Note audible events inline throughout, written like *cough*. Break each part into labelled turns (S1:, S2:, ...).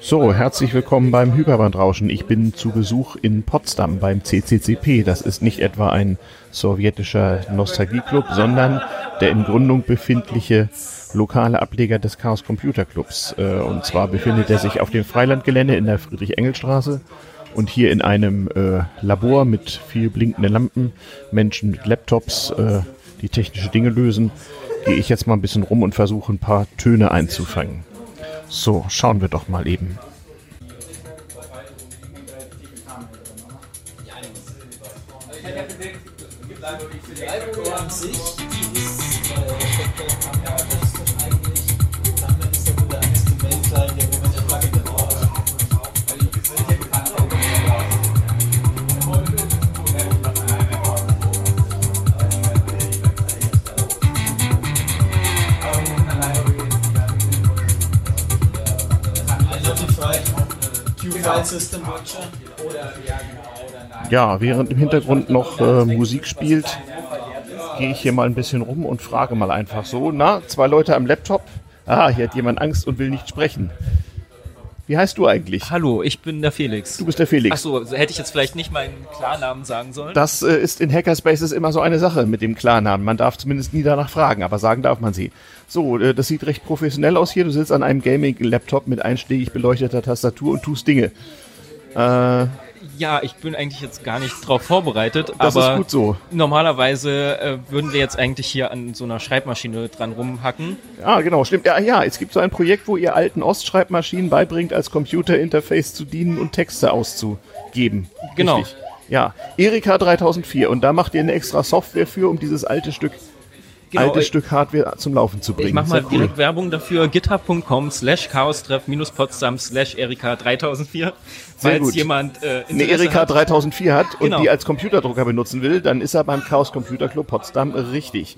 S1: So, herzlich willkommen beim Hyperbandrauschen. Ich bin zu Besuch in Potsdam beim CCCP. Das ist nicht etwa ein sowjetischer Nostalgieclub, sondern der in Gründung befindliche lokale Ableger des Chaos Computer Clubs. Äh, und zwar befindet er sich auf dem Freilandgelände in der Friedrich-Engel-Straße und hier in einem äh, Labor mit viel blinkenden Lampen, Menschen mit Laptops, äh, die technische Dinge lösen, gehe ich jetzt mal ein bisschen rum und versuche ein paar Töne einzufangen. So, schauen wir doch mal eben. Sich Ja, während im Hintergrund noch äh, Musik spielt, gehe ich hier mal ein bisschen rum und frage mal einfach so, na, zwei Leute am Laptop. Ah, hier hat jemand Angst und will nicht sprechen. Wie heißt du eigentlich?
S2: Hallo, ich bin der Felix.
S1: Du bist der Felix.
S2: Achso, hätte ich jetzt vielleicht nicht meinen Klarnamen sagen sollen?
S1: Das äh, ist in Hackerspaces immer so eine Sache mit dem Klarnamen. Man darf zumindest nie danach fragen, aber sagen darf man sie. So, äh, das sieht recht professionell aus hier. Du sitzt an einem Gaming-Laptop mit einschlägig beleuchteter Tastatur und tust Dinge.
S2: Äh, ja, ich bin eigentlich jetzt gar nicht drauf vorbereitet.
S1: Das
S2: aber
S1: ist gut so.
S2: Normalerweise äh, würden wir jetzt eigentlich hier an so einer Schreibmaschine dran rumhacken.
S1: Ah, genau, stimmt. Ja, ja, es gibt so ein Projekt, wo ihr alten Ostschreibmaschinen beibringt, als Computerinterface zu dienen und Texte auszugeben.
S2: Genau. Richtig.
S1: Ja, Erika 3004. Und da macht ihr eine extra Software für, um dieses alte Stück genau, altes Stück Hardware zum Laufen zu bringen. Ich
S2: mach mal cool. direkt Werbung dafür. github.com slash chaostreff potsdam slash erika 3004.
S1: Falls jemand äh, eine Erika 3004 hat und genau. die als Computerdrucker benutzen will, dann ist er beim Chaos Computer Club Potsdam richtig.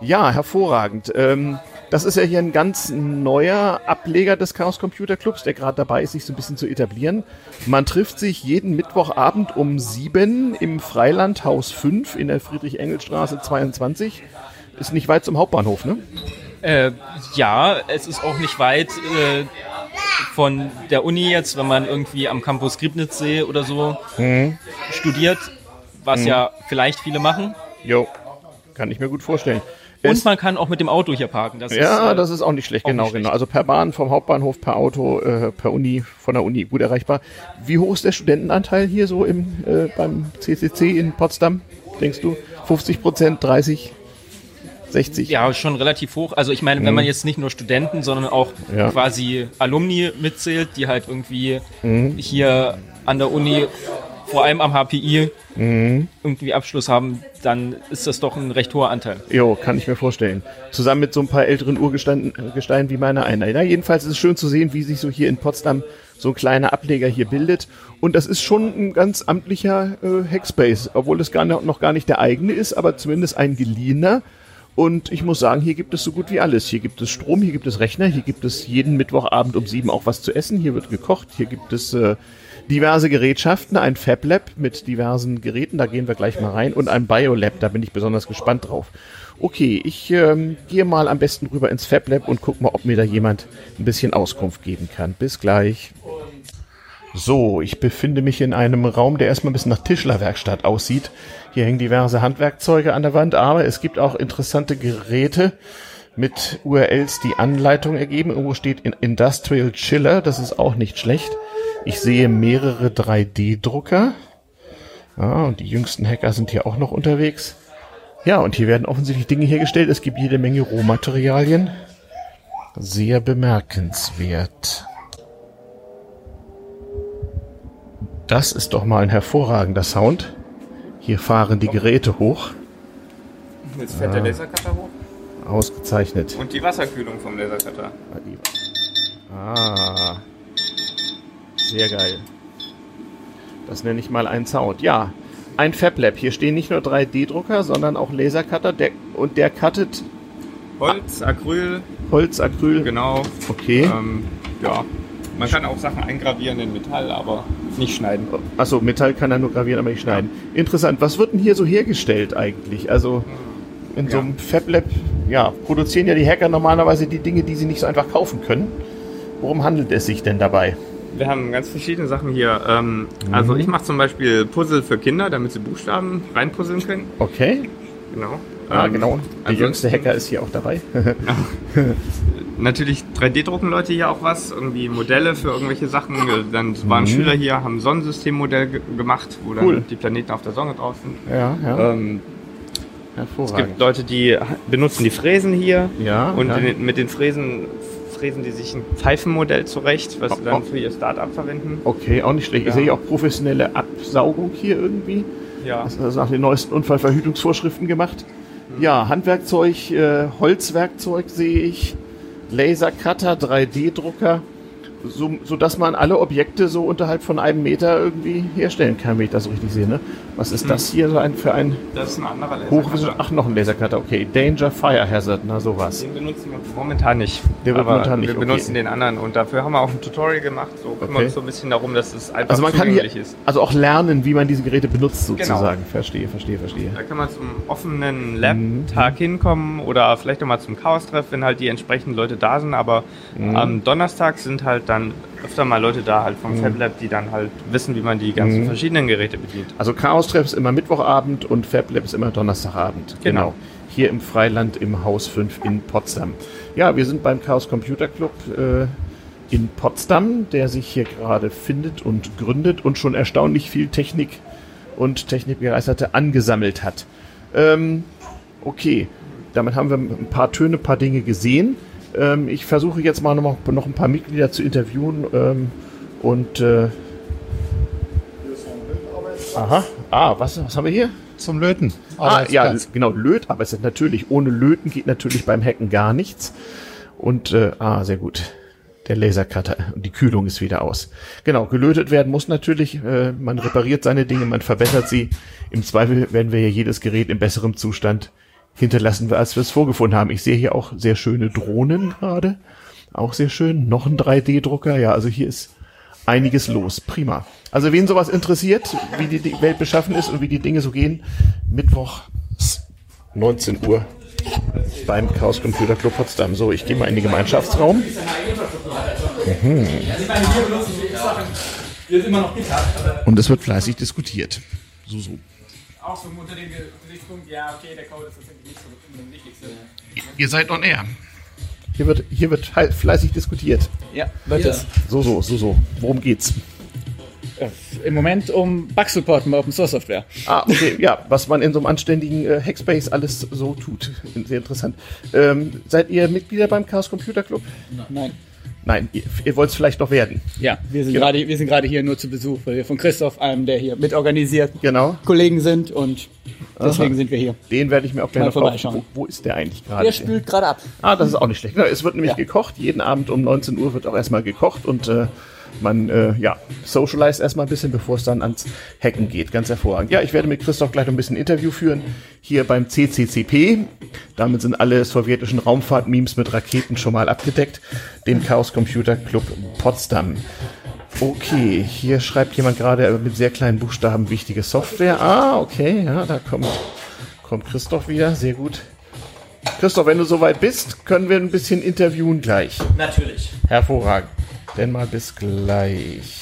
S1: Ja, hervorragend. Ähm, das ist ja hier ein ganz neuer Ableger des Chaos Computer Clubs, der gerade dabei ist, sich so ein bisschen zu etablieren. Man trifft sich jeden Mittwochabend um sieben im Freilandhaus 5 in der Friedrich-Engel-Straße 22 ist nicht weit zum Hauptbahnhof, ne?
S2: Äh, ja, es ist auch nicht weit äh, von der Uni jetzt, wenn man irgendwie am Campus Griebnitzsee oder so mhm. studiert, was mhm. ja vielleicht viele machen.
S1: Jo, kann ich mir gut vorstellen.
S2: Und man kann auch mit dem Auto hier parken.
S1: Das ja, ist, äh, das ist auch nicht schlecht, auch genau, nicht schlecht. genau. Also per Bahn vom Hauptbahnhof, per Auto, äh, per Uni, von der Uni gut erreichbar. Wie hoch ist der Studentenanteil hier so im, äh, beim CCC in Potsdam, denkst du? 50 Prozent, 30? 60?
S2: Ja, schon relativ hoch. Also ich meine, mhm. wenn man jetzt nicht nur Studenten, sondern auch ja. quasi Alumni mitzählt, die halt irgendwie mhm. hier an der Uni, vor allem am HPI, mhm. irgendwie Abschluss haben, dann ist das doch ein recht hoher Anteil.
S1: Jo, kann ich mir vorstellen. Zusammen mit so ein paar älteren Urgesteinen Gestein wie meiner einer. Na, jedenfalls ist es schön zu sehen, wie sich so hier in Potsdam so ein kleiner Ableger hier bildet. Und das ist schon ein ganz amtlicher äh, Hackspace, obwohl es gar noch gar nicht der eigene ist, aber zumindest ein geliehener. Und ich muss sagen, hier gibt es so gut wie alles. Hier gibt es Strom, hier gibt es Rechner, hier gibt es jeden Mittwochabend um sieben auch was zu essen, hier wird gekocht, hier gibt es äh, diverse Gerätschaften, ein Fab Lab mit diversen Geräten, da gehen wir gleich mal rein, und ein Biolab, da bin ich besonders gespannt drauf. Okay, ich ähm, gehe mal am besten rüber ins Fab Lab und guck mal, ob mir da jemand ein bisschen Auskunft geben kann. Bis gleich. So, ich befinde mich in einem Raum, der erstmal ein bisschen nach Tischlerwerkstatt aussieht. Hier hängen diverse Handwerkzeuge an der Wand, aber es gibt auch interessante Geräte mit URLs, die Anleitung ergeben. Irgendwo steht Industrial Chiller, das ist auch nicht schlecht. Ich sehe mehrere 3D-Drucker. Ja, und die jüngsten Hacker sind hier auch noch unterwegs. Ja, und hier werden offensichtlich Dinge hergestellt. Es gibt jede Menge Rohmaterialien. Sehr bemerkenswert. Das ist doch mal ein hervorragender Sound. Hier fahren die Geräte hoch.
S2: Jetzt fährt ah. der Lasercutter hoch.
S1: Ausgezeichnet.
S2: Und die Wasserkühlung vom Lasercutter.
S1: Ah. Sehr geil. Das nenne ich mal einen Sound. Ja, ein FabLab. Hier stehen nicht nur 3D-Drucker, sondern auch Lasercutter. Der, und der cuttet
S2: Holz, Acryl.
S1: Holz, Acryl.
S2: Genau.
S1: Okay.
S2: Ähm, ja, man kann auch Sachen eingravieren in Metall, aber nicht schneiden.
S1: Achso, Metall kann er nur gravieren, aber nicht schneiden. Ja. Interessant. Was wird denn hier so hergestellt eigentlich? Also in so einem FabLab, ja, produzieren ja die Hacker normalerweise die Dinge, die sie nicht so einfach kaufen können. Worum handelt es sich denn dabei?
S3: wir haben ganz verschiedene Sachen hier. Ähm, mhm. Also ich mache zum Beispiel Puzzle für Kinder, damit sie Buchstaben reinpuzzeln können.
S1: Okay.
S3: Genau.
S1: Ah, ähm, genau. Der jüngste Hacker ist hier auch dabei. *laughs*
S3: Natürlich 3D-drucken Leute hier auch was, irgendwie Modelle für irgendwelche Sachen. Dann waren mhm. Schüler hier, haben ein Sonnensystemmodell gemacht, wo cool. dann die Planeten auf der Sonne drauf sind.
S1: Ja, ja. Ähm,
S3: es gibt Leute, die benutzen die Fräsen hier
S1: ja,
S3: und
S1: ja.
S3: mit den Fräsen fräsen die sich ein Pfeifenmodell zurecht, was oh, sie dann oh. für ihr Startup verwenden.
S1: Okay, auch nicht schlecht. Ja. Ich sehe auch professionelle Absaugung hier irgendwie. Ja. Das ist nach den neuesten Unfallverhütungsvorschriften gemacht. Mhm. Ja, Handwerkzeug, äh, Holzwerkzeug sehe ich, Lasercutter, 3D-Drucker so, so dass man alle Objekte so unterhalb von einem Meter irgendwie herstellen kann, wenn ich das so richtig sehe. Ne? Was ist das hm. hier so ein, für ein,
S3: das ist ein anderer Lasercutter.
S1: Ach, noch ein Lasercutter, okay. Danger Fire Hazard, na sowas.
S3: Den benutzen wir momentan nicht.
S1: Der wird momentan nicht.
S3: Wir okay. benutzen den anderen und dafür haben wir auch ein Tutorial gemacht. So kümmern okay. wir uns so ein bisschen darum, dass es einfach
S1: also man kann hier, ist. Also auch lernen, wie man diese Geräte benutzt sozusagen. Genau. Verstehe, verstehe, verstehe.
S3: Da kann man zum offenen Lab-Tag mhm. hinkommen oder vielleicht auch mal zum Chaos-Treff, wenn halt die entsprechenden Leute da sind. Aber mhm. am Donnerstag sind halt dann öfter mal Leute da halt vom mhm. FabLab, die dann halt wissen, wie man die ganzen mhm. verschiedenen Geräte bedient.
S1: Also Chaos-Treff ist immer Mittwochabend und FabLab ist immer Donnerstagabend. Genau. genau. Hier im Freiland im Haus 5 in Potsdam. Ja, wir sind beim Chaos Computer Club äh, in Potsdam, der sich hier gerade findet und gründet und schon erstaunlich viel Technik und Technikbegeisterte angesammelt hat. Ähm, okay, damit haben wir ein paar Töne, ein paar Dinge gesehen. Ähm, ich versuche jetzt mal noch, noch, ein paar Mitglieder zu interviewen ähm, und äh, Aha, ah, was, was haben wir hier?
S4: Zum Löten.
S1: Ah, ja, genau, Löt, aber es ist natürlich, ohne Löten geht natürlich beim Hacken gar nichts. Und, äh, ah, sehr gut. Der Lasercutter und die Kühlung ist wieder aus. Genau, gelötet werden muss natürlich. Äh, man repariert seine Dinge, man verbessert sie. Im Zweifel werden wir ja jedes Gerät in besserem Zustand hinterlassen wir, als wir es vorgefunden haben. Ich sehe hier auch sehr schöne Drohnen gerade. Auch sehr schön. Noch ein 3D-Drucker. Ja, also hier ist einiges los. Prima. Also wen sowas interessiert, wie die Welt beschaffen ist und wie die Dinge so gehen, Mittwoch 19 Uhr beim Chaos Computer Club Potsdam. So, ich gehe mal in den Gemeinschaftsraum. Mhm. Und es wird fleißig diskutiert. So, so auch so unter dem Gesichtspunkt, ja, okay, der Code ist tatsächlich nicht so unbedingt wichtigste. Ihr seid on air. Hier wird, hier wird fleißig diskutiert.
S2: Ja, wird es.
S1: So, so, so, so. Worum geht's?
S2: Im Moment um Bug-Support bei Open Source Software.
S1: Ah, okay, ja, was man in so einem anständigen äh, Hackspace alles so tut. Sehr interessant. Ähm, seid ihr Mitglieder beim Chaos Computer Club?
S2: Nein.
S1: Nein, ihr, ihr wollt es vielleicht noch werden.
S2: Ja, wir sind genau. gerade wir sind gerade hier nur zu Besuch, weil wir von Christoph, einem der hier mitorganisiert,
S1: genau.
S2: Kollegen sind und deswegen Aha. sind wir hier.
S1: Den werde ich mir auch gerne vorbeischauen. Wo, wo, ist der eigentlich gerade?
S2: Der spült gerade ab.
S1: Ah, das ist auch nicht schlecht. Es wird nämlich ja. gekocht. Jeden Abend um 19 Uhr wird auch erstmal gekocht und äh, man äh, ja, socialize erstmal ein bisschen, bevor es dann ans Hacken geht. Ganz hervorragend. Ja, ich werde mit Christoph gleich ein bisschen Interview führen, hier beim CCCP. Damit sind alle sowjetischen Raumfahrt-Memes mit Raketen schon mal abgedeckt. Dem Chaos Computer Club Potsdam. Okay, hier schreibt jemand gerade mit sehr kleinen Buchstaben wichtige Software. Ah, okay, ja, da kommt, kommt Christoph wieder. Sehr gut. Christoph, wenn du soweit bist, können wir ein bisschen interviewen gleich.
S2: Natürlich.
S1: Hervorragend. Denn mal bis gleich.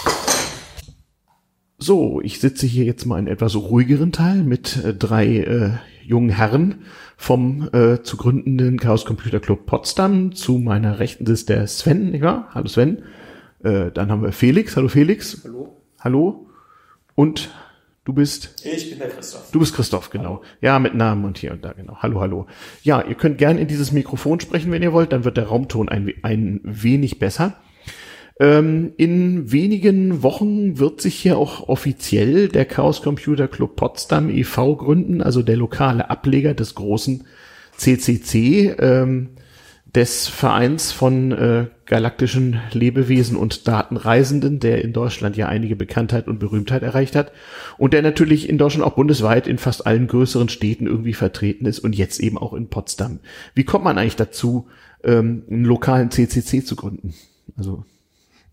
S1: So, ich sitze hier jetzt mal in etwas ruhigeren Teil mit äh, drei äh, jungen Herren vom äh, zu gründenden Chaos Computer Club Potsdam. Zu meiner Rechten ist der Sven, nicht wahr? Hallo Sven. Äh, dann haben wir Felix. Hallo Felix.
S5: Hallo.
S1: Hallo. Und du bist?
S5: Ich bin der Christoph.
S1: Du bist Christoph, genau. Ja, mit Namen und hier und da, genau. Hallo, hallo. Ja, ihr könnt gern in dieses Mikrofon sprechen, wenn ihr wollt. Dann wird der Raumton ein, ein wenig besser. Ähm, in wenigen Wochen wird sich hier auch offiziell der Chaos Computer Club Potsdam e.V. gründen, also der lokale Ableger des großen CCC, ähm, des Vereins von äh, galaktischen Lebewesen und Datenreisenden, der in Deutschland ja einige Bekanntheit und Berühmtheit erreicht hat und der natürlich in Deutschland auch bundesweit in fast allen größeren Städten irgendwie vertreten ist und jetzt eben auch in Potsdam. Wie kommt man eigentlich dazu, ähm, einen lokalen CCC zu gründen? Also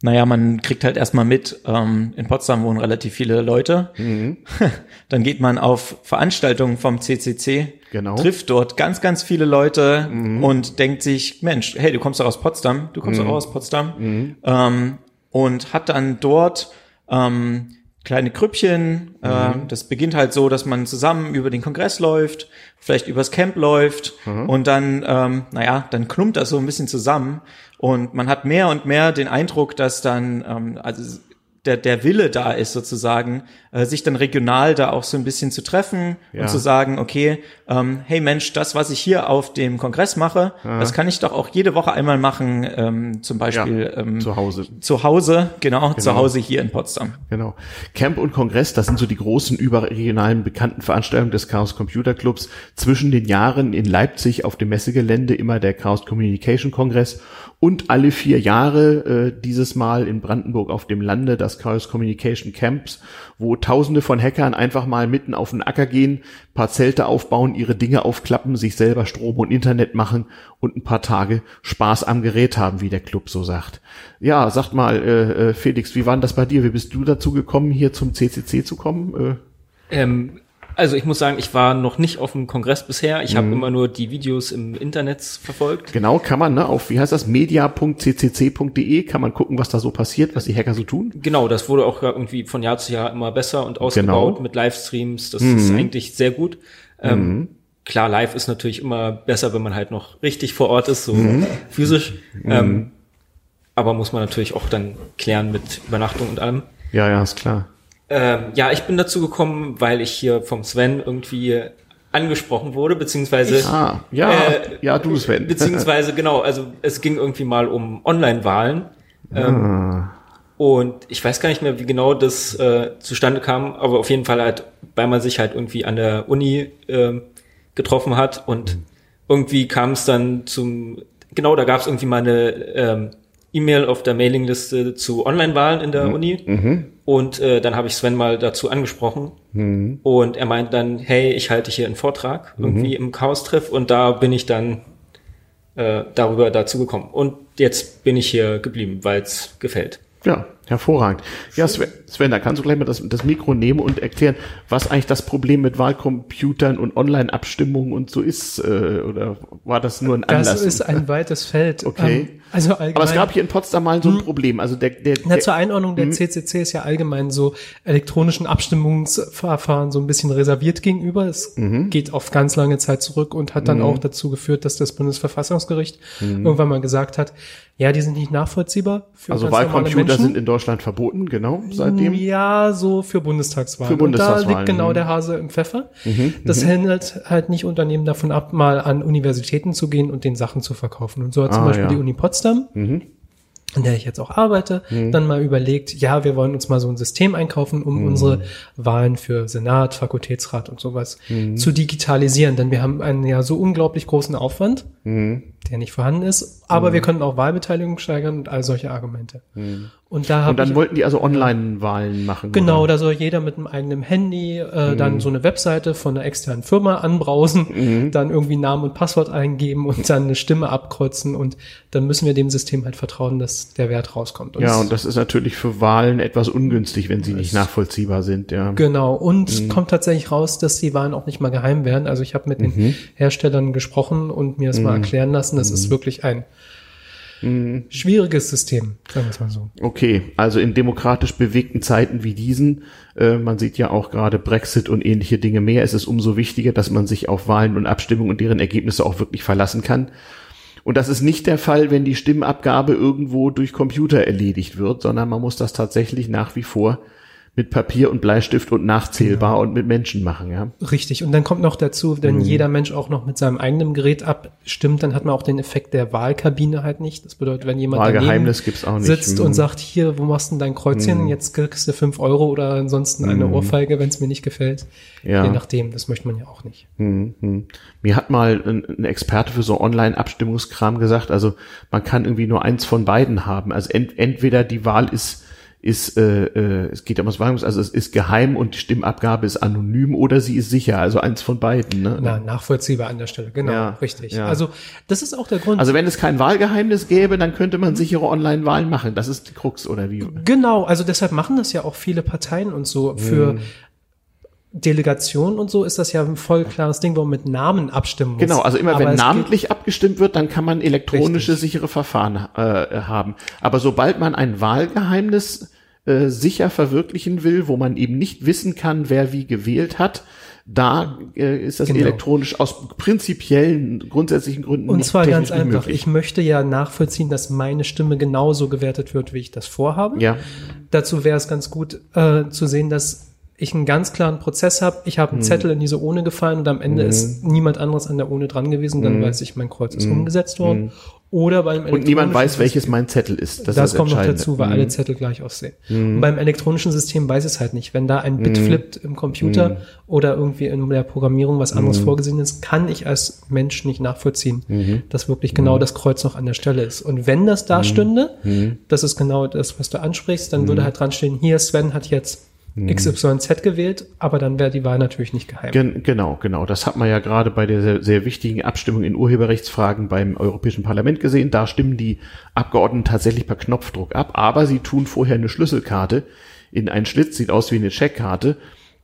S2: naja, man kriegt halt erstmal mit, ähm, in Potsdam wohnen relativ viele Leute. Mhm. *laughs* Dann geht man auf Veranstaltungen vom CCC,
S1: genau.
S2: trifft dort ganz, ganz viele Leute mhm. und denkt sich, Mensch, hey, du kommst doch aus Potsdam, du kommst mhm. doch aus Potsdam. Mhm. Ähm,
S4: und hat dann dort ähm, kleine Krüppchen. Äh, mhm. das beginnt halt so, dass man zusammen über den Kongress läuft, vielleicht übers Camp läuft mhm. und dann, ähm, naja, dann klumpt das so ein bisschen zusammen und man hat mehr und mehr den Eindruck, dass dann, ähm, also der, der Wille da ist, sozusagen, äh, sich dann regional da auch so ein bisschen zu treffen ja. und zu sagen, okay, ähm, hey Mensch, das, was ich hier auf dem Kongress mache, ja. das kann ich doch auch jede Woche einmal machen, ähm, zum Beispiel
S1: ja, ähm, zu Hause.
S4: Zu Hause, genau, genau, zu Hause hier in Potsdam.
S1: Genau. Camp und Kongress, das sind so die großen überregionalen bekannten Veranstaltungen des Chaos Computer Clubs. Zwischen den Jahren in Leipzig auf dem Messegelände immer der Chaos Communication Kongress und alle vier Jahre äh, dieses Mal in Brandenburg auf dem Lande das Chaos Communication Camps, wo Tausende von Hackern einfach mal mitten auf den Acker gehen, paar Zelte aufbauen, ihre Dinge aufklappen, sich selber Strom und Internet machen und ein paar Tage Spaß am Gerät haben, wie der Club so sagt. Ja, sagt mal, äh, äh Felix, wie war denn das bei dir? Wie bist du dazu gekommen, hier zum CCC zu kommen?
S2: Äh? Ähm, also ich muss sagen, ich war noch nicht auf dem Kongress bisher. Ich mhm. habe immer nur die Videos im Internet verfolgt.
S1: Genau, kann man, ne, auf, wie heißt das, media.ccc.de kann man gucken, was da so passiert, was die Hacker so tun.
S2: Genau, das wurde auch irgendwie von Jahr zu Jahr immer besser und ausgebaut genau. mit Livestreams. Das mhm. ist eigentlich sehr gut. Ähm, mhm. Klar, live ist natürlich immer besser, wenn man halt noch richtig vor Ort ist, so mhm. physisch. Mhm. Ähm, aber muss man natürlich auch dann klären mit Übernachtung und allem.
S1: Ja, ja, ist klar.
S2: Ähm, ja, ich bin dazu gekommen, weil ich hier vom Sven irgendwie angesprochen wurde, beziehungsweise
S1: ah, ja, äh, ja, du Sven. *laughs*
S2: Beziehungsweise genau, also es ging irgendwie mal um Online-Wahlen. Ähm, ah. Und ich weiß gar nicht mehr, wie genau das äh, zustande kam, aber auf jeden Fall halt, weil man sich halt irgendwie an der Uni äh, getroffen hat und mhm. irgendwie kam es dann zum, genau, da gab es irgendwie mal eine ähm, E-Mail auf der Mailingliste zu Online-Wahlen in der mhm. Uni. Mhm. Und äh, dann habe ich Sven mal dazu angesprochen. Mhm. Und er meint dann, hey, ich halte hier einen Vortrag mhm. irgendwie im Chaos-Treff. Und da bin ich dann äh, darüber dazu gekommen. Und jetzt bin ich hier geblieben, weil es gefällt.
S1: Ja, hervorragend. Ja, Sven, Sven, da kannst du gleich mal das, das Mikro nehmen und erklären, was eigentlich das Problem mit Wahlcomputern und Online-Abstimmungen und so ist. Äh, oder war das nur ein Anlass?
S5: Das ist ein weites Feld.
S1: Okay. Ähm, also allgemein, Aber es gab hier in Potsdam mal so ein hm. Problem. Also der, der,
S5: na, zur Einordnung, der CCC hm. ist ja allgemein so elektronischen Abstimmungsverfahren so ein bisschen reserviert gegenüber. Es mhm. geht auf ganz lange Zeit zurück und hat dann mhm. auch dazu geführt, dass das Bundesverfassungsgericht mhm. irgendwann mal gesagt hat, ja, die sind nicht nachvollziehbar.
S1: Für also Wahlcomputer sind in Deutschland verboten, genau, seitdem?
S5: Ja, so für Bundestagswahlen.
S1: Für Bundestagswahlen.
S5: Und da liegt genau der Hase im Pfeffer. Mhm. Das mhm. hält halt nicht Unternehmen davon ab, mal an Universitäten zu gehen und den Sachen zu verkaufen. Und so hat zum ah, Beispiel ja. die Uni Potsdam mhm in der ich jetzt auch arbeite, mhm. dann mal überlegt, ja, wir wollen uns mal so ein System einkaufen, um mhm. unsere Wahlen für Senat, Fakultätsrat und sowas mhm. zu digitalisieren. Denn wir haben einen ja so unglaublich großen Aufwand, mhm. der nicht vorhanden ist, aber mhm. wir können auch Wahlbeteiligung steigern und all solche Argumente.
S1: Und, da und dann ich, wollten die also Online-Wahlen machen.
S5: Genau, oder? da soll jeder mit einem eigenen Handy äh, mhm. dann so eine Webseite von einer externen Firma anbrausen, mhm. dann irgendwie Namen und Passwort eingeben und dann eine Stimme abkreuzen und dann müssen wir dem System halt vertrauen, dass der Wert rauskommt.
S1: Und ja, und das ist natürlich für Wahlen etwas ungünstig, wenn sie nicht nachvollziehbar sind. Ja.
S5: Genau, und mhm. kommt tatsächlich raus, dass die Wahlen auch nicht mal geheim werden. Also ich habe mit den mhm. Herstellern gesprochen und mir das mal mhm. erklären lassen. Das ist mhm. wirklich ein Mhm. Schwieriges System, sagen wir es mal so.
S1: Okay, also in demokratisch bewegten Zeiten wie diesen, äh, man sieht ja auch gerade Brexit und ähnliche Dinge mehr, ist es umso wichtiger, dass man sich auf Wahlen und Abstimmungen und deren Ergebnisse auch wirklich verlassen kann. Und das ist nicht der Fall, wenn die Stimmabgabe irgendwo durch Computer erledigt wird, sondern man muss das tatsächlich nach wie vor mit Papier und Bleistift und nachzählbar genau. und mit Menschen machen, ja.
S5: Richtig. Und dann kommt noch dazu, wenn mhm. jeder Mensch auch noch mit seinem eigenen Gerät abstimmt, dann hat man auch den Effekt der Wahlkabine halt nicht. Das bedeutet, wenn jemand
S1: Wahlgeheimnis gibt's auch nicht.
S5: sitzt mhm. und sagt, hier, wo machst du denn dein Kreuzchen? Mhm. Jetzt kriegst du fünf Euro oder ansonsten eine mhm. Ohrfeige, wenn es mir nicht gefällt. Ja. Je nachdem, das möchte man ja auch nicht.
S1: Mhm. mhm. Mir hat mal ein, ein Experte für so Online-Abstimmungskram gesagt, also man kann irgendwie nur eins von beiden haben. Also ent, entweder die Wahl ist ist, äh, äh, es geht um das Wahlungs, also es ist geheim und die Stimmabgabe ist anonym oder sie ist sicher, also eins von beiden. Ne?
S5: Na, nachvollziehbar an der Stelle, genau, ja, richtig. Ja. Also das ist auch der Grund.
S1: Also wenn es kein Wahlgeheimnis gäbe, dann könnte man sichere Online-Wahlen machen. Das ist die Krux, oder wie?
S5: Genau, also deshalb machen das ja auch viele Parteien und so für hm Delegation und so ist das ja ein voll klares Ding, wo man mit Namen abstimmen muss.
S1: Genau, also immer Aber wenn namentlich abgestimmt wird, dann kann man elektronische richtig. sichere Verfahren äh, haben. Aber sobald man ein Wahlgeheimnis äh, sicher verwirklichen will, wo man eben nicht wissen kann, wer wie gewählt hat, da äh, ist das genau. elektronisch aus prinzipiellen, grundsätzlichen Gründen
S5: Und zwar ganz einfach, möglich. ich möchte ja nachvollziehen, dass meine Stimme genauso gewertet wird, wie ich das vorhabe.
S1: Ja.
S5: Dazu wäre es ganz gut äh, zu sehen, dass ich einen ganz klaren Prozess habe, ich habe einen mhm. Zettel in diese Urne gefallen und am Ende mhm. ist niemand anderes an der Urne dran gewesen, dann mhm. weiß ich, mein Kreuz ist mhm. umgesetzt worden. Mhm. Oder beim
S1: Und niemand weiß, welches mein Zettel ist.
S5: Das, das ist kommt noch dazu, weil alle mhm. Zettel gleich aussehen. Und beim elektronischen System weiß es halt nicht. Wenn da ein Bit flippt im Computer oder irgendwie in der Programmierung was anderes vorgesehen ist, kann ich als Mensch nicht nachvollziehen, dass wirklich genau das Kreuz noch an der Stelle ist. Und wenn das da stünde, das ist genau das, was du ansprichst, dann würde halt dran stehen, hier Sven hat jetzt. XYZ gewählt, aber dann wäre die Wahl natürlich nicht geheim.
S1: Gen genau, genau. Das hat man ja gerade bei der sehr, sehr wichtigen Abstimmung in Urheberrechtsfragen beim Europäischen Parlament gesehen. Da stimmen die Abgeordneten tatsächlich per Knopfdruck ab, aber sie tun vorher eine Schlüsselkarte in einen Schlitz, sieht aus wie eine Checkkarte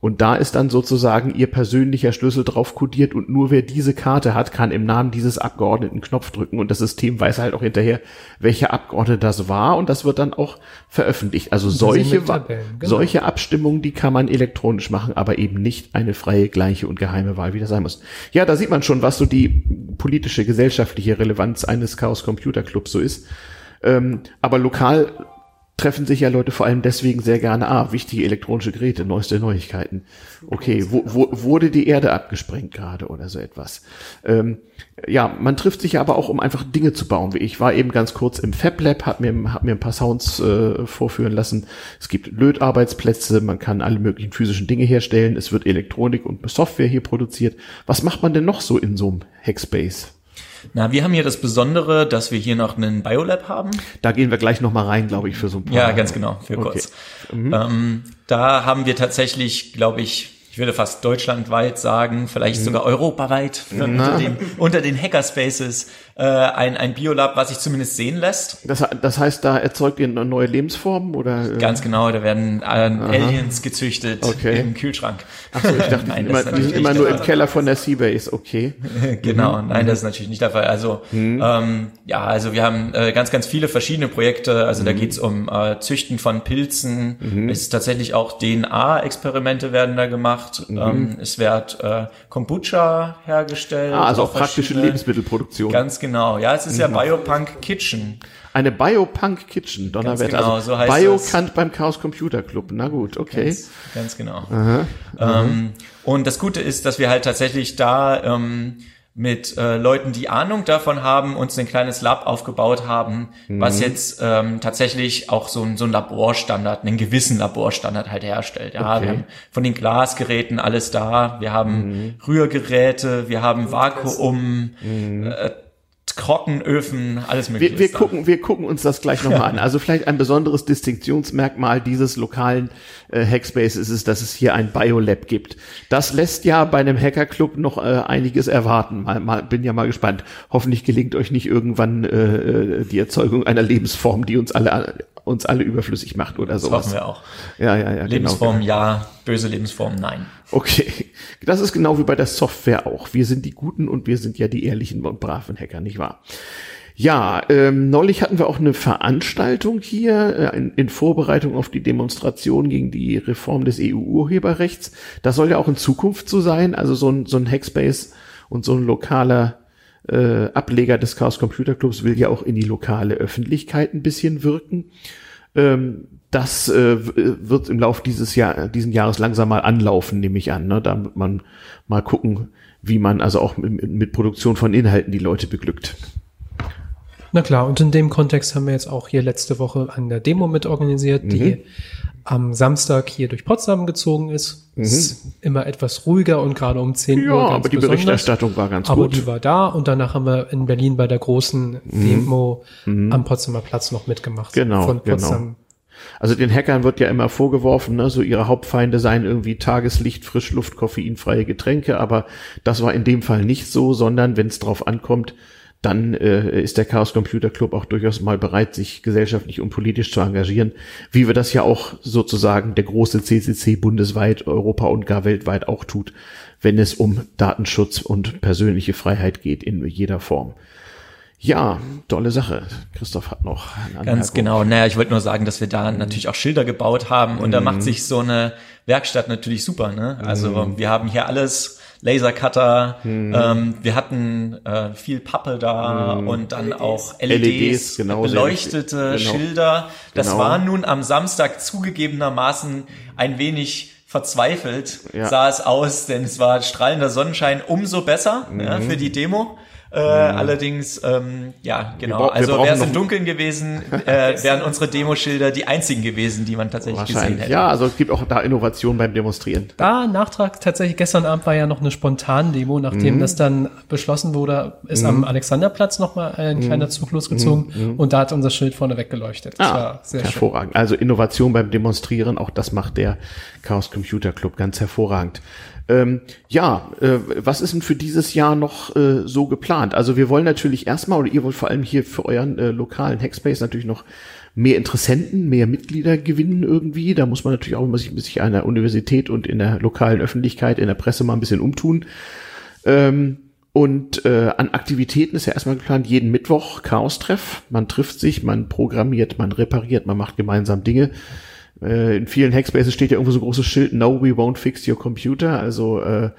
S1: und da ist dann sozusagen ihr persönlicher Schlüssel drauf kodiert und nur wer diese Karte hat, kann im Namen dieses Abgeordneten Knopf drücken und das System weiß halt auch hinterher, welcher Abgeordnete das war und das wird dann auch veröffentlicht. Also solche, genau. solche Abstimmungen, die kann man elektronisch machen, aber eben nicht eine freie, gleiche und geheime Wahl, wie das sein muss. Ja, da sieht man schon, was so die politische, gesellschaftliche Relevanz eines Chaos Computer Clubs so ist. Ähm, aber lokal treffen sich ja Leute vor allem deswegen sehr gerne, ah, wichtige elektronische Geräte, neueste Neuigkeiten. Okay, wo, wo wurde die Erde abgesprengt gerade oder so etwas? Ähm, ja, man trifft sich aber auch, um einfach Dinge zu bauen. Ich war eben ganz kurz im Fab Lab, hab mir, hab mir ein paar Sounds äh, vorführen lassen. Es gibt Lötarbeitsplätze, man kann alle möglichen physischen Dinge herstellen, es wird Elektronik und Software hier produziert. Was macht man denn noch so in so einem Hackspace?
S4: Na, wir haben hier das Besondere, dass wir hier noch einen Biolab haben.
S1: Da gehen wir gleich nochmal rein, glaube ich, für so ein
S4: paar. Ja, ganz genau, für okay. kurz. Mhm. Ähm, da haben wir tatsächlich, glaube ich, ich würde fast deutschlandweit sagen, vielleicht mhm. sogar europaweit unter den, unter den Hackerspaces äh, ein, ein Biolab, was sich zumindest sehen lässt.
S1: Das, das heißt, da erzeugt ihr neue Lebensformen oder?
S4: Äh? Ganz genau, da werden äh, Aliens gezüchtet okay. im Kühlschrank.
S1: Achso, ich dachte, *laughs* nein, immer, die sind immer nur im Keller von der Seabase, okay. *laughs*
S4: genau, mhm. nein, das ist natürlich nicht der Fall. Also mhm. ähm, ja, also wir haben äh, ganz, ganz viele verschiedene Projekte. Also mhm. da geht's um äh, Züchten von Pilzen. Mhm. Es ist tatsächlich auch DNA-Experimente werden da gemacht. Mhm. Ähm, es wird äh, Kombucha hergestellt.
S1: Ah, also auch praktische Lebensmittelproduktion.
S4: Ganz genau. Ja, es ist ja Biopunk Kitchen.
S1: Eine Biopunk Kitchen, Donnerwetter. Genau, also so heißt Biokant beim Chaos Computer Club. Na gut, okay.
S4: Ganz, ganz genau. Aha, aha. Ähm, und das Gute ist, dass wir halt tatsächlich da ähm, mit äh, Leuten, die Ahnung davon haben, uns ein kleines Lab aufgebaut haben, mhm. was jetzt ähm, tatsächlich auch so ein, so ein Laborstandard, einen gewissen Laborstandard halt herstellt. Ja, okay. wir haben von den Glasgeräten alles da, wir haben mhm. Rührgeräte, wir haben Vakuum, mhm. äh, Trockenöfen, alles mögliche.
S1: Wir, wir gucken, wir gucken uns das gleich nochmal *laughs* an. Also vielleicht ein besonderes Distinktionsmerkmal dieses lokalen äh, Hackspace ist es, dass es hier ein Biolab gibt. Das lässt ja bei einem Hackerclub noch äh, einiges erwarten. Mal, mal, bin ja mal gespannt. Hoffentlich gelingt euch nicht irgendwann äh, äh die Erzeugung einer Lebensform, die uns alle uns alle überflüssig macht oder sowas.
S4: Das hoffen wir auch.
S1: Ja, ja, ja.
S4: Lebensform genau, genau. ja, böse Lebensform nein.
S1: Okay. Das ist genau wie bei der Software auch. Wir sind die Guten und wir sind ja die ehrlichen und braven Hacker, nicht wahr? Ja, ähm, neulich hatten wir auch eine Veranstaltung hier äh, in, in, Vorbereitung auf die Demonstration gegen die Reform des EU-Urheberrechts. Das soll ja auch in Zukunft so sein. Also so ein, so ein Hackspace und so ein lokaler äh, Ableger des Chaos Computer Clubs will ja auch in die lokale Öffentlichkeit ein bisschen wirken. Ähm, das äh, wird im Laufe dieses Jahr, diesen Jahres langsam mal anlaufen, nehme ich an. Ne? Da wird man mal gucken, wie man also auch mit, mit Produktion von Inhalten die Leute beglückt.
S5: Na klar, und in dem Kontext haben wir jetzt auch hier letzte Woche an der Demo mitorganisiert, mhm. die am Samstag hier durch Potsdam gezogen ist. Mhm. Ist immer etwas ruhiger und gerade um 10 ja, Uhr.
S1: Ja, aber die besonders. Berichterstattung war ganz
S5: aber
S1: gut.
S5: Aber die war da und danach haben wir in Berlin bei der großen mhm. Demo mhm. am Potsdamer Platz noch mitgemacht.
S1: Genau. Von genau. Potsdam. Genau. Also den Hackern wird ja immer vorgeworfen, ne, so ihre Hauptfeinde seien irgendwie Tageslicht, Frischluft, koffeinfreie Getränke, aber das war in dem Fall nicht so, sondern wenn es drauf ankommt, dann äh, ist der Chaos Computer Club auch durchaus mal bereit, sich gesellschaftlich und politisch zu engagieren, wie wir das ja auch sozusagen der große CCC bundesweit, Europa und gar weltweit auch tut, wenn es um Datenschutz und persönliche Freiheit geht in jeder Form. Ja, tolle Sache. Christoph hat noch
S4: Ganz genau. Naja, ich wollte nur sagen, dass wir da natürlich auch Schilder gebaut haben und mm. da macht mhm. sich so eine Werkstatt natürlich super. Ne? Also mm. wir haben hier alles Lasercutter, mm. ähm, wir hatten äh, viel Pappe da und dann LEDs. auch LEDs, LEDs genau, beleuchtete genau. Schilder. Das genau. war nun am Samstag zugegebenermaßen ein wenig verzweifelt ja. sah es aus, denn es war strahlender Sonnenschein, umso besser ja, für die Demo. Äh, mhm. Allerdings, ähm, ja, genau. also wäre es im Dunkeln gewesen, *laughs* äh, wären unsere Demoschilder die einzigen gewesen, die man tatsächlich gesehen hätte.
S1: Ja, also es gibt auch da Innovationen beim Demonstrieren.
S5: Da, Nachtrag, tatsächlich gestern Abend war ja noch eine Spontan-Demo, nachdem mhm. das dann beschlossen wurde, ist mhm. am Alexanderplatz nochmal ein mhm. kleiner Zug losgezogen mhm. und da hat unser Schild vorne weggeleuchtet.
S1: Das ah, war sehr hervorragend. Schön. Also Innovation beim Demonstrieren, auch das macht der Chaos Computer Club ganz hervorragend. Ähm, ja, äh, was ist denn für dieses Jahr noch äh, so geplant? Also wir wollen natürlich erstmal, oder ihr wollt vor allem hier für euren äh, lokalen Hackspace natürlich noch mehr Interessenten, mehr Mitglieder gewinnen irgendwie. Da muss man natürlich auch immer sich, sich an der Universität und in der lokalen Öffentlichkeit, in der Presse mal ein bisschen umtun. Ähm, und äh, an Aktivitäten ist ja erstmal geplant, jeden Mittwoch Chaos-Treff. Man trifft sich, man programmiert, man repariert, man macht gemeinsam Dinge. Äh, in vielen Hackspaces steht ja irgendwo so ein großes Schild, no, we won't fix your computer. Also äh,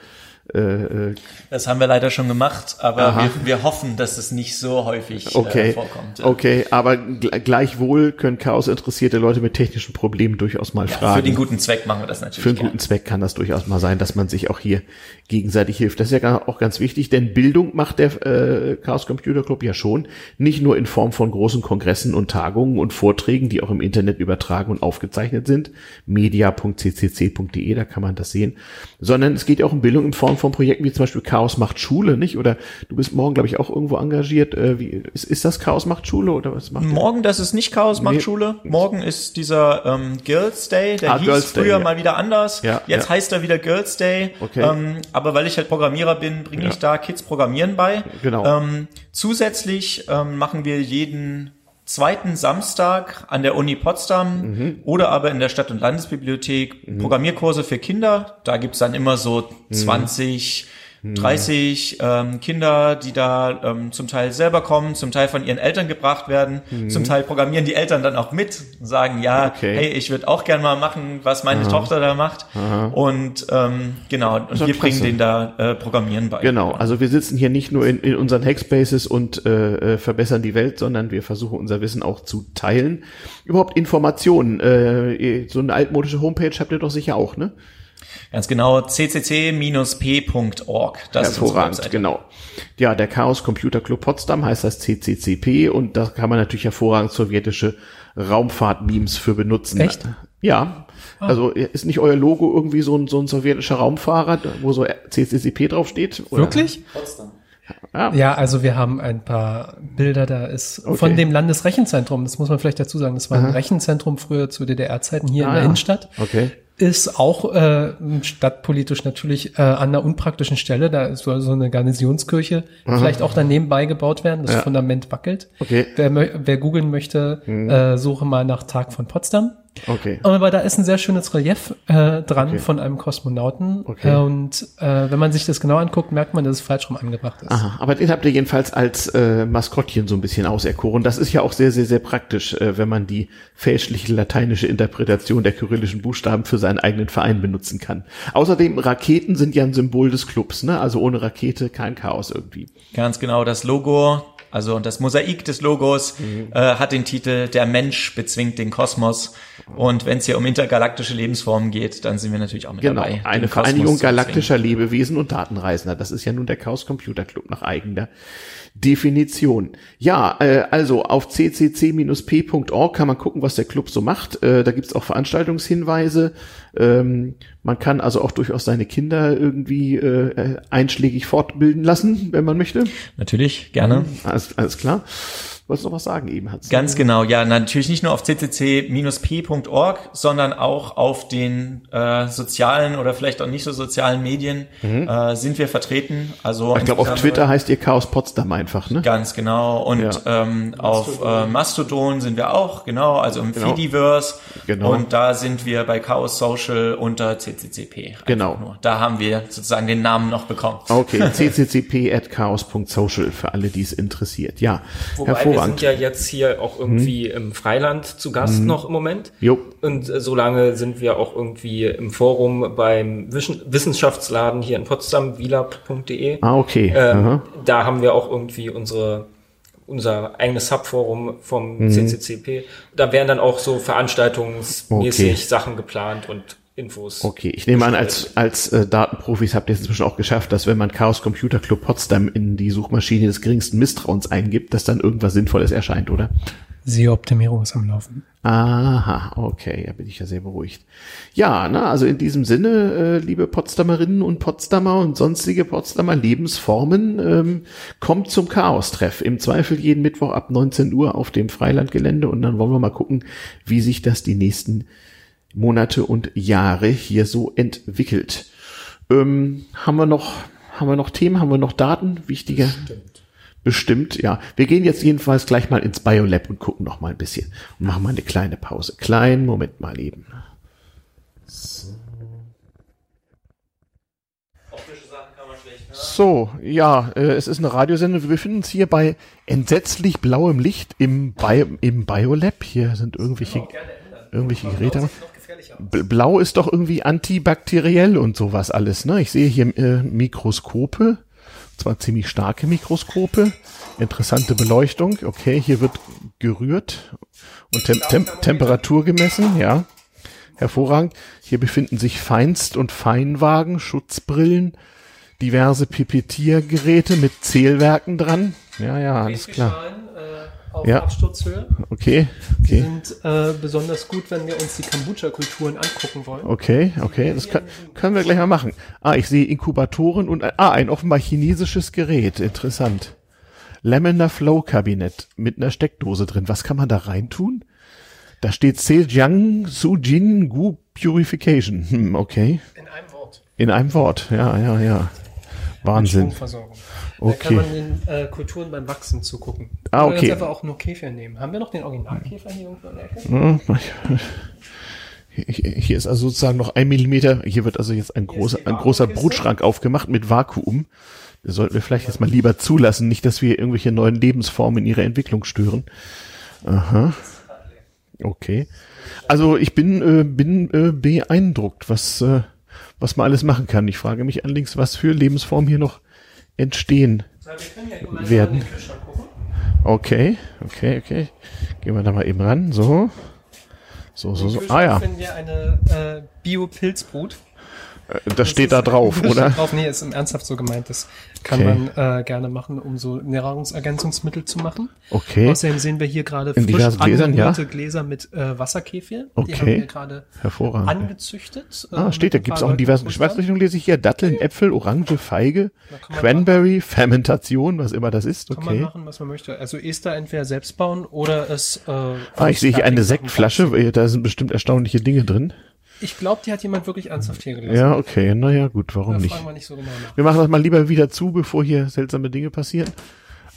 S4: äh, äh, das haben wir leider schon gemacht, aber wir, wir, hoffen, dass es nicht so häufig
S1: äh, okay. äh, vorkommt. Ja. Okay, aber gleichwohl können chaosinteressierte Leute mit technischen Problemen durchaus mal ja, fragen.
S4: Für den guten Zweck machen wir das natürlich.
S1: Für den guten Zweck kann das durchaus mal sein, dass man sich auch hier gegenseitig hilft. Das ist ja auch ganz wichtig, denn Bildung macht der äh, Chaos Computer Club ja schon, nicht nur in Form von großen Kongressen und Tagungen und Vorträgen, die auch im Internet übertragen und aufgezeichnet sind, media.ccc.de, da kann man das sehen, sondern es geht ja auch um Bildung in Form von Projekten wie zum Beispiel Chaos macht Schule, nicht? Oder du bist morgen, glaube ich, auch irgendwo engagiert. Äh, wie, ist, ist das Chaos macht Schule oder was macht
S4: Morgen, das ist nicht Chaos macht nee. Schule. Morgen ist dieser ähm, Girls Day, der ah, hieß Girls früher Day, ja. mal wieder anders. Ja, Jetzt ja. heißt er wieder Girls Day. Okay. Ähm, aber weil ich halt Programmierer bin, bringe ich da Kids Programmieren bei.
S1: Genau.
S4: Ähm, zusätzlich ähm, machen wir jeden zweiten Samstag an der Uni Potsdam mhm. oder aber in der Stadt- und Landesbibliothek mhm. Programmierkurse für Kinder. Da gibt's dann immer so 20 mhm 30 ähm, Kinder, die da ähm, zum Teil selber kommen, zum Teil von ihren Eltern gebracht werden, mhm. zum Teil programmieren die Eltern dann auch mit und sagen, ja, okay. hey, ich würde auch gern mal machen, was meine Aha. Tochter da macht. Aha. Und ähm, genau, und wir bringen denen da äh, Programmieren bei.
S1: Genau, also wir sitzen hier nicht nur in, in unseren Hackspaces und äh, äh, verbessern die Welt, sondern wir versuchen unser Wissen auch zu teilen. Überhaupt Informationen, äh, so eine altmodische Homepage habt ihr doch sicher auch, ne?
S4: Ganz genau, ccc-p.org.
S1: Das Hervorragend, ist genau. Ja, der Chaos Computer Club Potsdam heißt das CCCP und da kann man natürlich hervorragend sowjetische Raumfahrt-Memes für benutzen.
S5: Echt?
S1: Ja. Ah. Also ist nicht euer Logo irgendwie so ein, so ein sowjetischer Raumfahrer, wo so CCCP draufsteht?
S5: Oder? Wirklich? Potsdam. Ja. ja, also wir haben ein paar Bilder, da ist okay. von dem Landesrechenzentrum, das muss man vielleicht dazu sagen, das war Aha. ein Rechenzentrum früher zu DDR-Zeiten hier ah, in der ja. Innenstadt.
S1: Okay
S5: ist auch äh, stadtpolitisch natürlich äh, an einer unpraktischen Stelle. Da soll so eine Garnisonskirche Aha. vielleicht auch daneben beigebaut werden. Das ja. Fundament wackelt.
S1: Okay.
S5: Wer, wer googeln möchte, mhm. äh, suche mal nach Tag von Potsdam.
S1: Okay.
S5: Aber da ist ein sehr schönes Relief äh, dran okay. von einem Kosmonauten. Okay. und äh, wenn man sich das genau anguckt, merkt man, dass es falsch rum angebracht ist.
S1: Aha, aber den habt ihr jedenfalls als äh, Maskottchen so ein bisschen auserkoren. Das ist ja auch sehr, sehr, sehr praktisch, äh, wenn man die fälschliche lateinische Interpretation der kyrillischen Buchstaben für seinen eigenen Verein benutzen kann. Außerdem, Raketen sind ja ein Symbol des Clubs, ne? Also ohne Rakete kein Chaos irgendwie.
S4: Ganz genau, das Logo also das Mosaik des Logos mhm. äh, hat den Titel Der Mensch bezwingt den Kosmos. Und wenn es hier um intergalaktische Lebensformen geht, dann sind wir natürlich auch mit
S1: genau,
S4: dabei.
S1: Eine Vereinigung galaktischer Lebewesen und Datenreisender. Das ist ja nun der Chaos Computer Club nach eigener Definition. Ja, äh, also auf ccc-p.org kann man gucken, was der Club so macht. Äh, da gibt's auch Veranstaltungshinweise. Ähm, man kann also auch durchaus seine Kinder irgendwie äh, einschlägig fortbilden lassen, wenn man möchte.
S4: Natürlich, gerne.
S1: Alles, alles klar. Wolltest du noch was sagen eben? Hat's
S4: Ganz genau, ja, natürlich nicht nur auf ccc-p.org, sondern auch auf den äh, sozialen oder vielleicht auch nicht so sozialen Medien mhm. äh, sind wir vertreten. Also
S1: ich glaube, auf Twitter heißt ihr Chaos Potsdam einfach, ne?
S4: Ganz genau. Und ja. ähm, auf äh, Mastodon sind wir auch, genau, also im genau. Fediverse. Genau. Und da sind wir bei Chaos Social unter CCCP.
S1: Genau.
S4: Nur. Da haben wir sozusagen den Namen noch bekommen.
S1: Okay, cccp at chaos.social für alle, die es interessiert. Ja,
S2: Wobei wir sind ja jetzt hier auch irgendwie hm. im Freiland zu Gast hm. noch im Moment.
S1: Jo.
S2: Und äh, solange sind wir auch irgendwie im Forum beim Wissenschaftsladen hier in Potsdam, vilab.de.
S1: Ah, okay.
S2: Ähm, da haben wir auch irgendwie unsere unser eigenes Subforum vom mhm. CCCP. Da werden dann auch so veranstaltungsmäßig okay. Sachen geplant und Infos.
S1: Okay, ich nehme an, als, als äh, Datenprofis habt ihr es inzwischen auch geschafft, dass wenn man Chaos Computer Club Potsdam in die Suchmaschine des geringsten Misstrauens eingibt, dass dann irgendwas Sinnvolles erscheint, oder?
S5: SEO-Optimierung ist am Laufen.
S1: Aha, okay, da bin ich ja sehr beruhigt. Ja, na, also in diesem Sinne, äh, liebe Potsdamerinnen und Potsdamer und sonstige Potsdamer Lebensformen, ähm, kommt zum Chaos-Treff. Im Zweifel jeden Mittwoch ab 19 Uhr auf dem Freilandgelände und dann wollen wir mal gucken, wie sich das die nächsten Monate und Jahre hier so entwickelt. Ähm, haben wir noch, haben wir noch Themen, haben wir noch Daten, wichtige? Bestimmt. Bestimmt, ja. Wir gehen jetzt jedenfalls gleich mal ins Biolab und gucken noch mal ein bisschen und machen mal eine kleine Pause. Kleinen Moment mal eben. So. So, ja, äh, es ist eine Radiosendung. Wir befinden uns hier bei entsetzlich blauem Licht im, Bi im Biolab. Hier sind irgendwelche, irgendwelche Geräte. Blau ist doch irgendwie antibakteriell und sowas alles, ne? Ich sehe hier äh, Mikroskope, zwar ziemlich starke Mikroskope, interessante Beleuchtung. Okay, hier wird gerührt und Tem Tem Temperatur gemessen, ja. Hervorragend. Hier befinden sich Feinst- und Feinwagen, Schutzbrillen, diverse Pipettiergeräte mit Zählwerken dran. Ja, ja, alles klar
S5: auf ja. Absturzhöhe.
S1: Okay, okay.
S5: Die sind äh, besonders gut, wenn wir uns die Kombucha-Kulturen angucken wollen.
S1: Okay, okay, das kann, können wir gleich mal machen. Ah, ich sehe Inkubatoren und ah, ein offenbar chinesisches Gerät. Interessant. Laminar Flow Kabinett mit einer Steckdose drin. Was kann man da reintun? Da steht Zhejiang Sujin Gu Purification. Hm, okay.
S5: In einem Wort.
S1: In einem Wort, ja, ja, ja. Wahnsinn.
S5: Okay. Da kann man den äh, Kulturen beim Wachsen zugucken.
S1: Ah, okay. Oder
S5: uns einfach auch nur Käfer nehmen. Haben wir noch den Originalkäfer hier irgendwo in der Ecke?
S1: Hier ist also sozusagen noch ein Millimeter. Hier wird also jetzt ein großer, ein großer Brutschrank aufgemacht mit Vakuum. Das sollten wir vielleicht jetzt mal lieber zulassen, nicht, dass wir irgendwelche neuen Lebensformen in ihrer Entwicklung stören. Aha. Okay. Also ich bin, äh, bin äh, beeindruckt, was, äh, was man alles machen kann. Ich frage mich allerdings, was für Lebensformen hier noch entstehen werden. Okay, okay, okay. Gehen wir da mal eben ran. So. So, so, so. Ah ja.
S5: finden wir eine äh, Bio-Pilzbrut.
S1: Äh, das, das steht da drauf, oder?
S5: Drauf. Nee, ist ernsthaft so gemeint. Das kann okay. man äh, gerne machen, um so Nahrungsergänzungsmittel zu machen.
S1: Okay.
S5: Außerdem sehen wir hier gerade
S1: frisch Gläsern, ja?
S5: Gläser mit äh, Wasserkäfir.
S1: Okay. Die haben wir gerade
S5: Hervorragend. angezüchtet.
S1: Ah, äh, steht da. Gibt es auch in diversen Geschmacksrichtungen, lese ich hier. Datteln, Äpfel, Orange, Feige, Cranberry, Fermentation, was immer das ist. Okay. Kann
S5: man machen, was man möchte. Also Ester entweder selbst bauen oder es... Äh,
S1: ah, ich sehe hier eine Sektflasche. Da sind bestimmt erstaunliche Dinge drin.
S5: Ich glaube, die hat jemand wirklich ernsthaft hier gelesen.
S1: Ja, okay. Naja, gut, warum da nicht? Wir, nicht so genau wir machen das mal lieber wieder zu, bevor hier seltsame Dinge passieren.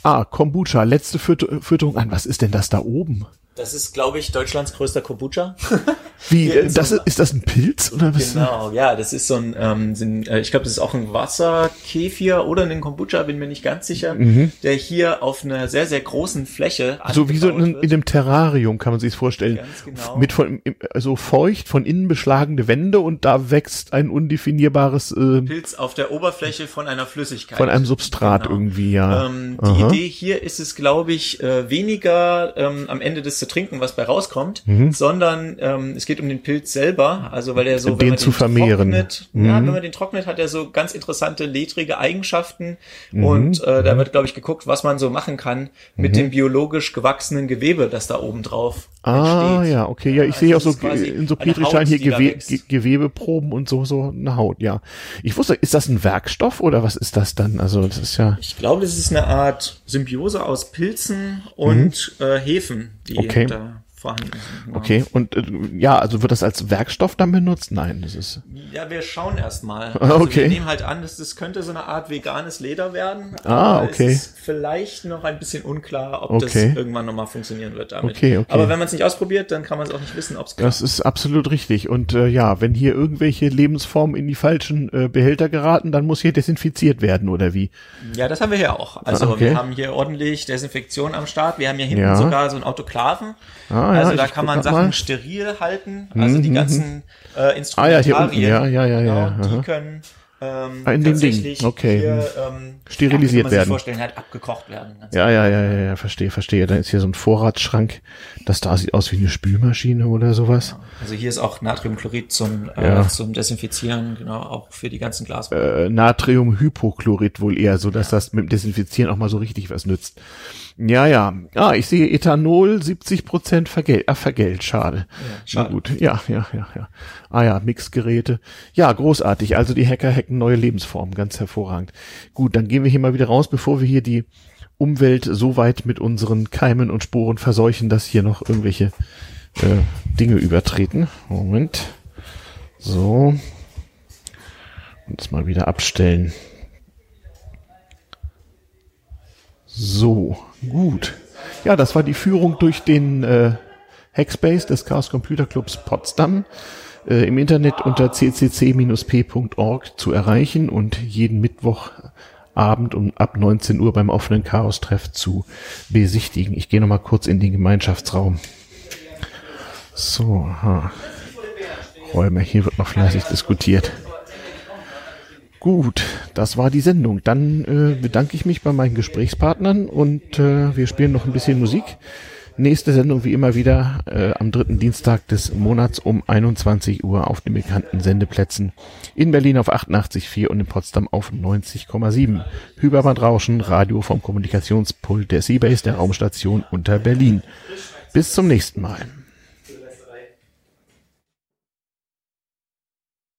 S1: Ah, Kombucha, letzte Fütterung an. Was ist denn das da oben?
S4: Das ist, glaube ich, Deutschlands größter Kombucha. *laughs*
S1: Wie, das so ist, ist das ein Pilz oder was?
S4: Genau, ja, das ist so ein, ähm, sind, äh, ich glaube, das ist auch ein Wasserkäfir oder ein Kombucha, bin mir nicht ganz sicher, mhm. der hier auf einer sehr, sehr großen Fläche
S1: So wie so in, in einem Terrarium kann man sich vorstellen. Ganz genau. Mit von, also feucht, von innen beschlagene Wände und da wächst ein undefinierbares äh,
S4: Pilz auf der Oberfläche von einer Flüssigkeit.
S1: Von einem Substrat genau. irgendwie, ja.
S4: Ähm, die Idee hier ist es, glaube ich, äh, weniger ähm, am Ende des zu trinken, was bei rauskommt, mhm. sondern ähm, es geht um den Pilz selber, also weil er so,
S1: den wenn man zu den vermehren.
S4: trocknet, mhm. ja, wenn man den trocknet, hat er so ganz interessante ledrige Eigenschaften mhm. und äh, da wird, glaube ich, geguckt, was man so machen kann mit mhm. dem biologisch gewachsenen Gewebe, das da oben drauf
S1: Ah, entsteht. ja, okay, ja, ich also sehe auch so in so Petrischein hier Gewe Gewebeproben und so, so eine Haut, ja. Ich wusste, ist das ein Werkstoff oder was ist das dann? Also, das ist ja.
S4: Ich glaube, das ist eine Art Symbiose aus Pilzen und mhm. äh, Hefen, die
S1: okay.
S4: da vorhanden sind.
S1: Genau. Okay, und äh, ja, also wird das als Werkstoff dann benutzt? Nein, das ist.
S4: Ja, wir schauen erstmal. *laughs*
S1: Also okay. Wir
S4: nehmen halt an, dass das könnte so eine Art veganes Leder werden.
S1: Ah, okay. Es
S4: ist vielleicht noch ein bisschen unklar, ob
S1: okay.
S4: das irgendwann nochmal funktionieren wird damit.
S1: Okay, okay.
S4: Aber wenn man es nicht ausprobiert, dann kann man es auch nicht wissen, ob es.
S1: Das ist absolut richtig. Und äh, ja, wenn hier irgendwelche Lebensformen in die falschen äh, Behälter geraten, dann muss hier desinfiziert werden, oder wie?
S4: Ja, das haben wir hier auch. Also okay. wir haben hier ordentlich Desinfektion am Start. Wir haben hier hinten
S1: ja.
S4: sogar so einen Autoklaven.
S1: Ah,
S4: also
S1: ja,
S4: da kann man Sachen mal. steril halten. Also die mhm, ganzen äh, Instrumentarien, ah,
S1: ja, hier unten. Ja, ja, ja, ja,
S4: genau, die können ähm,
S1: ah, in dem Ding. Okay. Hier, ähm, Sterilisiert ja, werden.
S4: vorstellen, halt abgekocht werden.
S1: Ja, ja, ja, ja, ja, verstehe, verstehe. Da ist hier so ein Vorratsschrank. Das da sieht aus wie eine Spülmaschine oder sowas.
S4: Also hier ist auch Natriumchlorid zum, äh, ja. zum Desinfizieren, genau, auch für die ganzen Glas.
S1: Äh, Natriumhypochlorid wohl eher, so dass ja. das mit dem Desinfizieren auch mal so richtig was nützt. Ja, ja. Ah, ich sehe Ethanol 70 Prozent vergelt. Ah, vergelt. Schade. Ja, schade. Na gut. Ja, ja, ja, ja. Ah ja, Mixgeräte. Ja, großartig. Also die Hacker hacken neue Lebensformen. Ganz hervorragend. Gut, dann gehen wir hier mal wieder raus, bevor wir hier die Umwelt so weit mit unseren Keimen und Sporen verseuchen, dass hier noch irgendwelche äh, Dinge übertreten. Moment. So. Und das mal wieder abstellen. So, gut. Ja, das war die Führung durch den äh, Hackspace des Chaos Computer Clubs Potsdam. Äh, Im Internet unter ccc-p.org zu erreichen und jeden Mittwochabend um ab 19 Uhr beim offenen Chaos-Treff zu besichtigen. Ich gehe nochmal kurz in den Gemeinschaftsraum. So, ha. Räume, hier wird noch fleißig diskutiert. Gut, das war die Sendung. Dann äh, bedanke ich mich bei meinen Gesprächspartnern und äh, wir spielen noch ein bisschen Musik. Nächste Sendung wie immer wieder äh, am dritten Dienstag des Monats um 21 Uhr auf den bekannten Sendeplätzen in Berlin auf 88,4 und in Potsdam auf 90,7. Hyperbandrauschen, Radio vom Kommunikationspult der Seabase der Raumstation unter Berlin. Bis zum nächsten Mal.